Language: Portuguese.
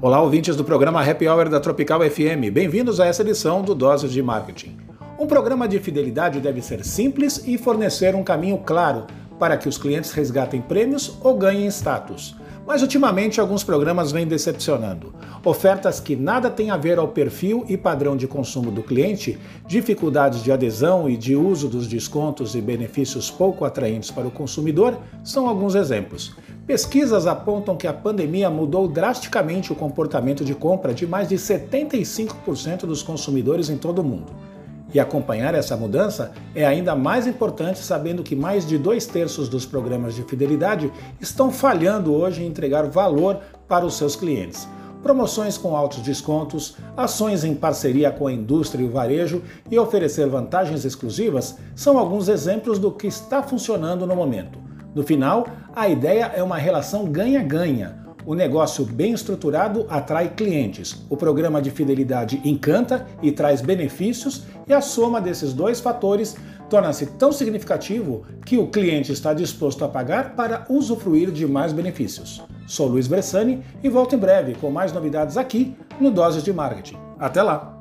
Olá, ouvintes do programa Happy Hour da Tropical FM. Bem-vindos a essa edição do Doses de Marketing. Um programa de fidelidade deve ser simples e fornecer um caminho claro para que os clientes resgatem prêmios ou ganhem status. Mas ultimamente alguns programas vêm decepcionando. Ofertas que nada têm a ver ao perfil e padrão de consumo do cliente, dificuldades de adesão e de uso dos descontos e benefícios pouco atraentes para o consumidor são alguns exemplos. Pesquisas apontam que a pandemia mudou drasticamente o comportamento de compra de mais de 75% dos consumidores em todo o mundo. E acompanhar essa mudança é ainda mais importante sabendo que mais de dois terços dos programas de fidelidade estão falhando hoje em entregar valor para os seus clientes. Promoções com altos descontos, ações em parceria com a indústria e o varejo e oferecer vantagens exclusivas são alguns exemplos do que está funcionando no momento. No final, a ideia é uma relação ganha-ganha. O negócio bem estruturado atrai clientes, o programa de fidelidade encanta e traz benefícios, e a soma desses dois fatores torna-se tão significativo que o cliente está disposto a pagar para usufruir de mais benefícios. Sou Luiz Bressani e volto em breve com mais novidades aqui no Doses de Marketing. Até lá!